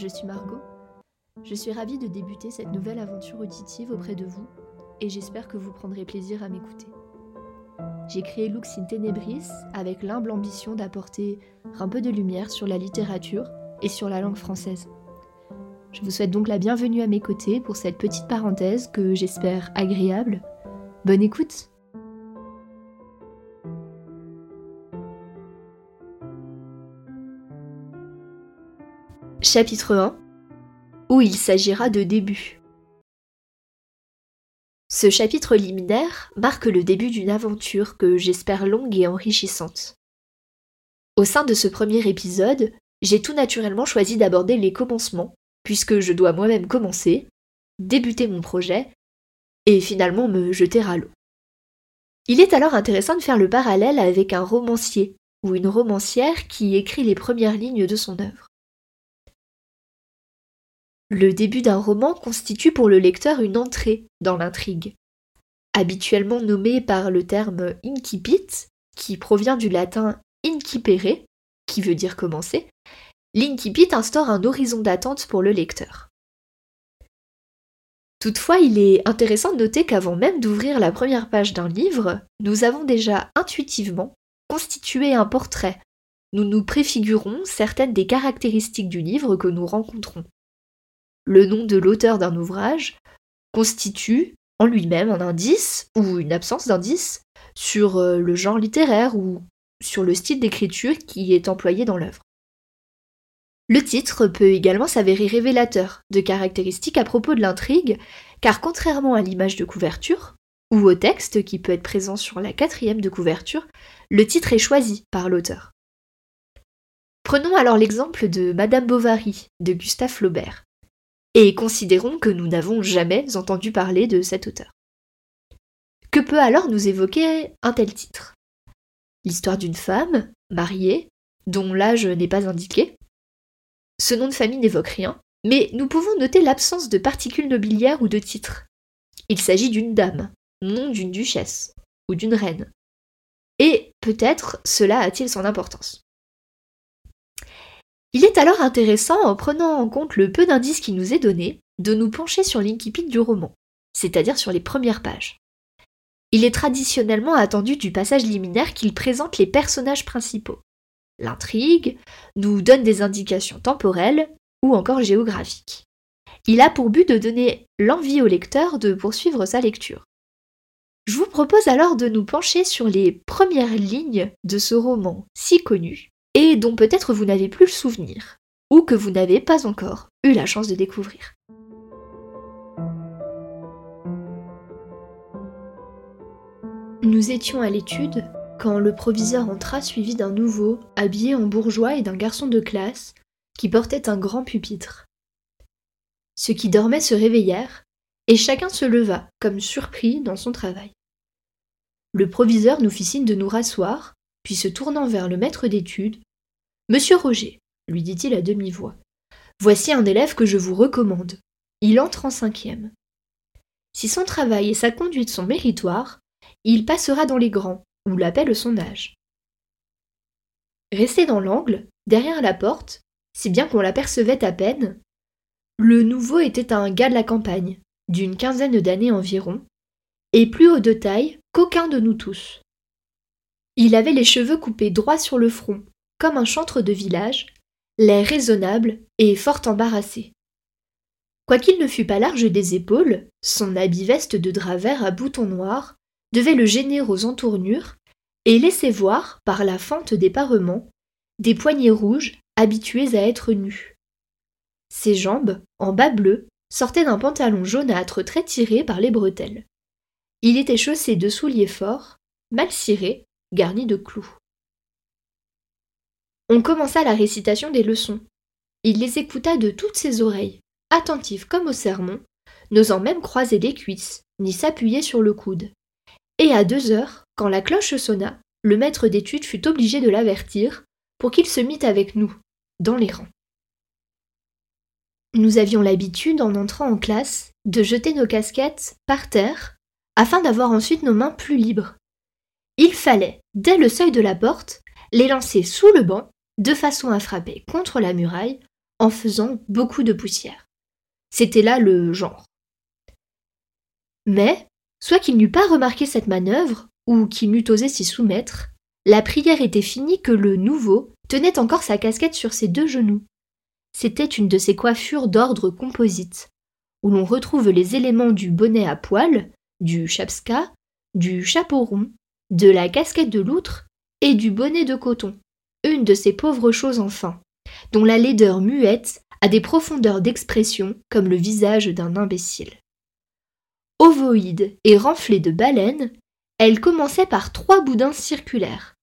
je suis Margot. Je suis ravie de débuter cette nouvelle aventure auditive auprès de vous et j'espère que vous prendrez plaisir à m'écouter. J'ai créé Lux in Tenebris avec l'humble ambition d'apporter un peu de lumière sur la littérature et sur la langue française. Je vous souhaite donc la bienvenue à mes côtés pour cette petite parenthèse que j'espère agréable. Bonne écoute Chapitre 1 Où il s'agira de début. Ce chapitre liminaire marque le début d'une aventure que j'espère longue et enrichissante. Au sein de ce premier épisode, j'ai tout naturellement choisi d'aborder les commencements, puisque je dois moi-même commencer, débuter mon projet, et finalement me jeter à l'eau. Il est alors intéressant de faire le parallèle avec un romancier ou une romancière qui écrit les premières lignes de son œuvre. Le début d'un roman constitue pour le lecteur une entrée dans l'intrigue. Habituellement nommée par le terme incipit, qui provient du latin incipere, qui veut dire commencer, l'incipit instaure un horizon d'attente pour le lecteur. Toutefois, il est intéressant de noter qu'avant même d'ouvrir la première page d'un livre, nous avons déjà intuitivement constitué un portrait. Nous nous préfigurons certaines des caractéristiques du livre que nous rencontrons le nom de l'auteur d'un ouvrage constitue en lui-même un indice ou une absence d'indice sur euh, le genre littéraire ou sur le style d'écriture qui est employé dans l'œuvre. Le titre peut également s'avérer révélateur de caractéristiques à propos de l'intrigue, car contrairement à l'image de couverture, ou au texte qui peut être présent sur la quatrième de couverture, le titre est choisi par l'auteur. Prenons alors l'exemple de Madame Bovary de Gustave Flaubert et considérons que nous n'avons jamais entendu parler de cet auteur. Que peut alors nous évoquer un tel titre? L'histoire d'une femme, mariée, dont l'âge n'est pas indiqué. Ce nom de famille n'évoque rien, mais nous pouvons noter l'absence de particules nobiliaires ou de titres. Il s'agit d'une dame, non d'une duchesse ou d'une reine. Et peut-être cela a-t-il son importance. Il est alors intéressant, en prenant en compte le peu d'indices qui nous est donné, de nous pencher sur l'incipit du roman, c'est-à-dire sur les premières pages. Il est traditionnellement attendu du passage liminaire qu'il présente les personnages principaux. L'intrigue nous donne des indications temporelles ou encore géographiques. Il a pour but de donner l'envie au lecteur de poursuivre sa lecture. Je vous propose alors de nous pencher sur les premières lignes de ce roman si connu, et dont peut-être vous n'avez plus le souvenir, ou que vous n'avez pas encore eu la chance de découvrir. Nous étions à l'étude quand le proviseur entra suivi d'un nouveau, habillé en bourgeois et d'un garçon de classe, qui portait un grand pupitre. Ceux qui dormaient se réveillèrent, et chacun se leva, comme surpris dans son travail. Le proviseur nous fit signe de nous rasseoir, puis se tournant vers le maître d'études Monsieur Roger, lui dit-il à demi-voix, voici un élève que je vous recommande. Il entre en cinquième. Si son travail et sa conduite sont méritoires, il passera dans les grands, ou l'appelle son âge. Resté dans l'angle, derrière la porte, si bien qu'on l'apercevait à peine, le nouveau était un gars de la campagne, d'une quinzaine d'années environ, et plus haut de taille qu'aucun de nous tous. Il avait les cheveux coupés droit sur le front, comme un chantre de village, l'air raisonnable et fort embarrassé. Quoiqu'il ne fût pas large des épaules, son habit veste de drap vert à boutons noirs devait le gêner aux entournures et laissait voir, par la fente des parements, des poignets rouges habitués à être nus. Ses jambes, en bas bleu, sortaient d'un pantalon jaunâtre très tiré par les bretelles. Il était chaussé de souliers forts, mal cirés, garnis de clous. On commença la récitation des leçons. Il les écouta de toutes ses oreilles, attentif comme au sermon, n'osant même croiser les cuisses, ni s'appuyer sur le coude. Et à deux heures, quand la cloche sonna, le maître d'études fut obligé de l'avertir pour qu'il se mît avec nous, dans les rangs. Nous avions l'habitude, en entrant en classe, de jeter nos casquettes par terre afin d'avoir ensuite nos mains plus libres. Il fallait, dès le seuil de la porte, les lancer sous le banc, de façon à frapper contre la muraille, en faisant beaucoup de poussière. C'était là le genre. Mais, soit qu'il n'eût pas remarqué cette manœuvre, ou qu'il n'eût osé s'y soumettre, la prière était finie que le nouveau tenait encore sa casquette sur ses deux genoux. C'était une de ces coiffures d'ordre composite, où l'on retrouve les éléments du bonnet à poil, du chapska, du chapeau rond, de la casquette de loutre et du bonnet de coton. Une de ces pauvres choses enfin, dont la laideur muette a des profondeurs d'expression comme le visage d'un imbécile. Ovoïde et renflée de baleine, elle commençait par trois boudins circulaires,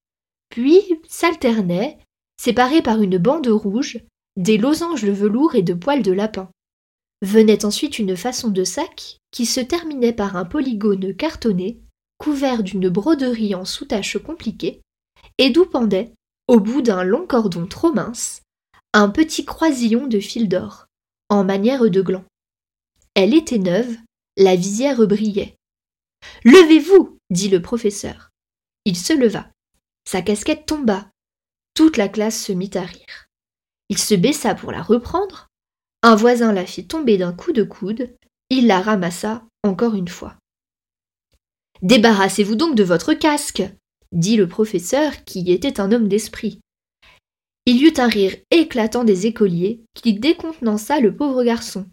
puis s'alternait, séparés par une bande rouge, des losanges de velours et de poils de lapin. Venait ensuite une façon de sac qui se terminait par un polygone cartonné, couvert d'une broderie en sous-tache compliquée, et d'où pendait, au bout d'un long cordon trop mince, un petit croisillon de fil d'or, en manière de gland. Elle était neuve, la visière brillait. Levez-vous, dit le professeur. Il se leva. Sa casquette tomba. Toute la classe se mit à rire. Il se baissa pour la reprendre. Un voisin la fit tomber d'un coup de coude. Il la ramassa encore une fois. Débarrassez-vous donc de votre casque, dit le professeur, qui était un homme d'esprit. Il y eut un rire éclatant des écoliers qui décontenança le pauvre garçon,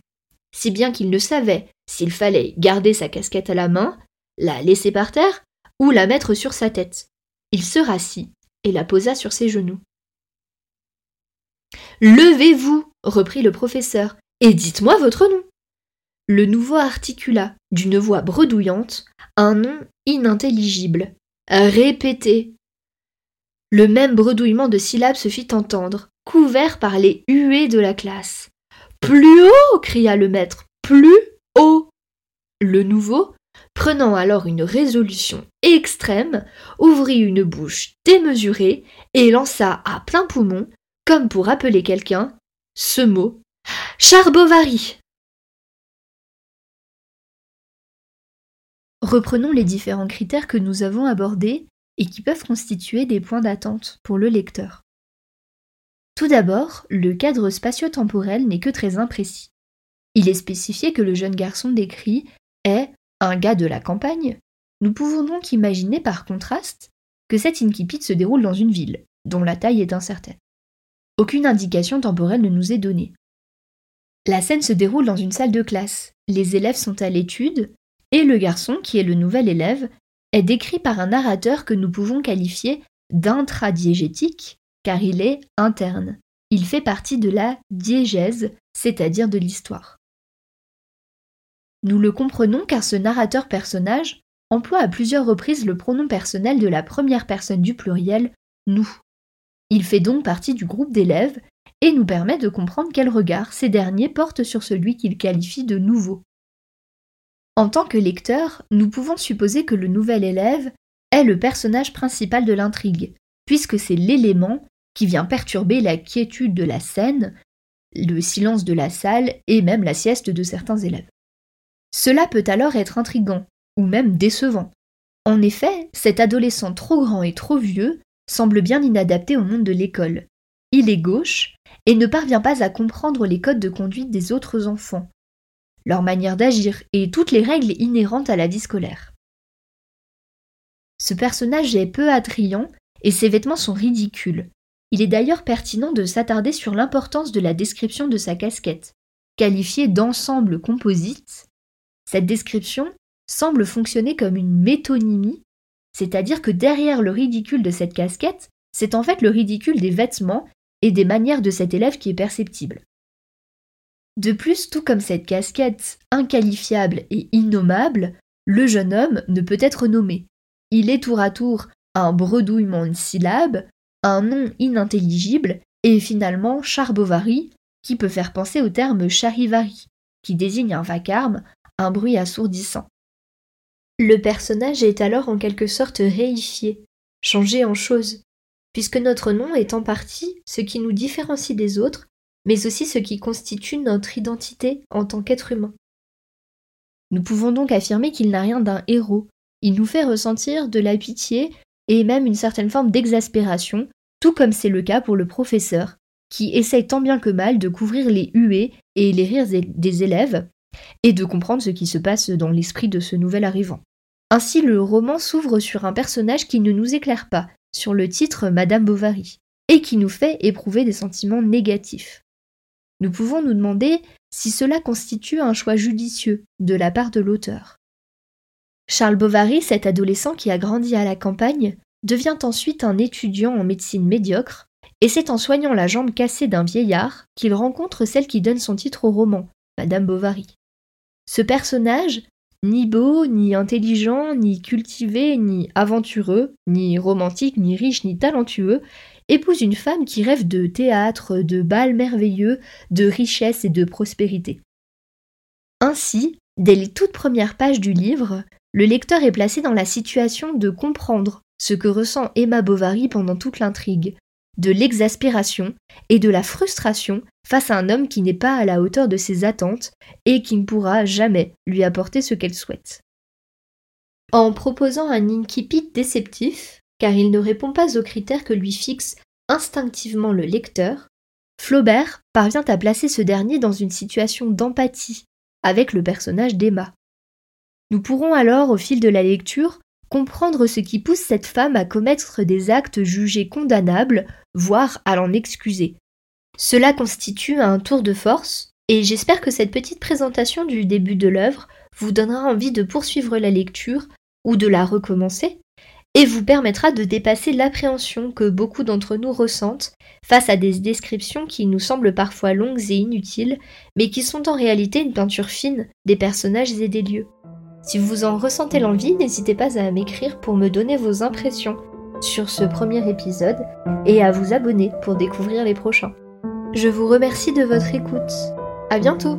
si bien qu'il ne savait s'il fallait garder sa casquette à la main, la laisser par terre ou la mettre sur sa tête. Il se rassit et la posa sur ses genoux. Levez-vous, reprit le professeur, et dites-moi votre nom. Le nouveau articula, d'une voix bredouillante, un nom inintelligible. Répétez. Le même bredouillement de syllabes se fit entendre, couvert par les huées de la classe. Plus haut cria le maître. Plus haut. Le nouveau, prenant alors une résolution extrême, ouvrit une bouche démesurée et lança à plein poumon comme pour appeler quelqu'un, ce mot Charbovary. Reprenons les différents critères que nous avons abordés et qui peuvent constituer des points d'attente pour le lecteur. Tout d'abord, le cadre spatio-temporel n'est que très imprécis. Il est spécifié que le jeune garçon décrit est un gars de la campagne. Nous pouvons donc imaginer par contraste que cet incipit se déroule dans une ville, dont la taille est incertaine. Aucune indication temporelle ne nous est donnée. La scène se déroule dans une salle de classe. Les élèves sont à l'étude et le garçon, qui est le nouvel élève, est décrit par un narrateur que nous pouvons qualifier d'intradiégétique car il est interne. Il fait partie de la diégèse, c'est-à-dire de l'histoire. Nous le comprenons car ce narrateur personnage emploie à plusieurs reprises le pronom personnel de la première personne du pluriel nous. Il fait donc partie du groupe d'élèves et nous permet de comprendre quel regard ces derniers portent sur celui qu'ils qualifient de nouveau. En tant que lecteur, nous pouvons supposer que le nouvel élève est le personnage principal de l'intrigue, puisque c'est l'élément qui vient perturber la quiétude de la scène, le silence de la salle et même la sieste de certains élèves. Cela peut alors être intrigant, ou même décevant. En effet, cet adolescent trop grand et trop vieux semble bien inadapté au monde de l'école. Il est gauche et ne parvient pas à comprendre les codes de conduite des autres enfants, leur manière d'agir et toutes les règles inhérentes à la vie scolaire. Ce personnage est peu attrayant et ses vêtements sont ridicules. Il est d'ailleurs pertinent de s'attarder sur l'importance de la description de sa casquette. Qualifiée d'ensemble composite, cette description semble fonctionner comme une métonymie c'est-à-dire que derrière le ridicule de cette casquette, c'est en fait le ridicule des vêtements et des manières de cet élève qui est perceptible. De plus, tout comme cette casquette inqualifiable et innommable, le jeune homme ne peut être nommé. Il est tour à tour un bredouillement de syllabes, un nom inintelligible et finalement Charbovary, qui peut faire penser au terme charivari, qui désigne un vacarme, un bruit assourdissant. Le personnage est alors en quelque sorte réifié, changé en chose, puisque notre nom est en partie ce qui nous différencie des autres, mais aussi ce qui constitue notre identité en tant qu'être humain. Nous pouvons donc affirmer qu'il n'a rien d'un héros, il nous fait ressentir de la pitié et même une certaine forme d'exaspération, tout comme c'est le cas pour le professeur, qui essaye tant bien que mal de couvrir les huées et les rires des élèves, et de comprendre ce qui se passe dans l'esprit de ce nouvel arrivant. Ainsi, le roman s'ouvre sur un personnage qui ne nous éclaire pas, sur le titre Madame Bovary, et qui nous fait éprouver des sentiments négatifs. Nous pouvons nous demander si cela constitue un choix judicieux de la part de l'auteur. Charles Bovary, cet adolescent qui a grandi à la campagne, devient ensuite un étudiant en médecine médiocre, et c'est en soignant la jambe cassée d'un vieillard qu'il rencontre celle qui donne son titre au roman, Madame Bovary. Ce personnage, ni beau, ni intelligent, ni cultivé, ni aventureux, ni romantique, ni riche, ni talentueux, épouse une femme qui rêve de théâtre, de bals merveilleux, de richesse et de prospérité. Ainsi, dès les toutes premières pages du livre, le lecteur est placé dans la situation de comprendre ce que ressent Emma Bovary pendant toute l'intrigue, de l'exaspération et de la frustration face à un homme qui n'est pas à la hauteur de ses attentes et qui ne pourra jamais lui apporter ce qu'elle souhaite. En proposant un incipit déceptif, car il ne répond pas aux critères que lui fixe instinctivement le lecteur, Flaubert parvient à placer ce dernier dans une situation d'empathie avec le personnage d'Emma. Nous pourrons alors, au fil de la lecture, comprendre ce qui pousse cette femme à commettre des actes jugés condamnables, voire à l'en excuser. Cela constitue un tour de force, et j'espère que cette petite présentation du début de l'œuvre vous donnera envie de poursuivre la lecture ou de la recommencer, et vous permettra de dépasser l'appréhension que beaucoup d'entre nous ressentent face à des descriptions qui nous semblent parfois longues et inutiles, mais qui sont en réalité une peinture fine des personnages et des lieux. Si vous en ressentez l'envie, n'hésitez pas à m'écrire pour me donner vos impressions sur ce premier épisode et à vous abonner pour découvrir les prochains. Je vous remercie de votre écoute. À bientôt!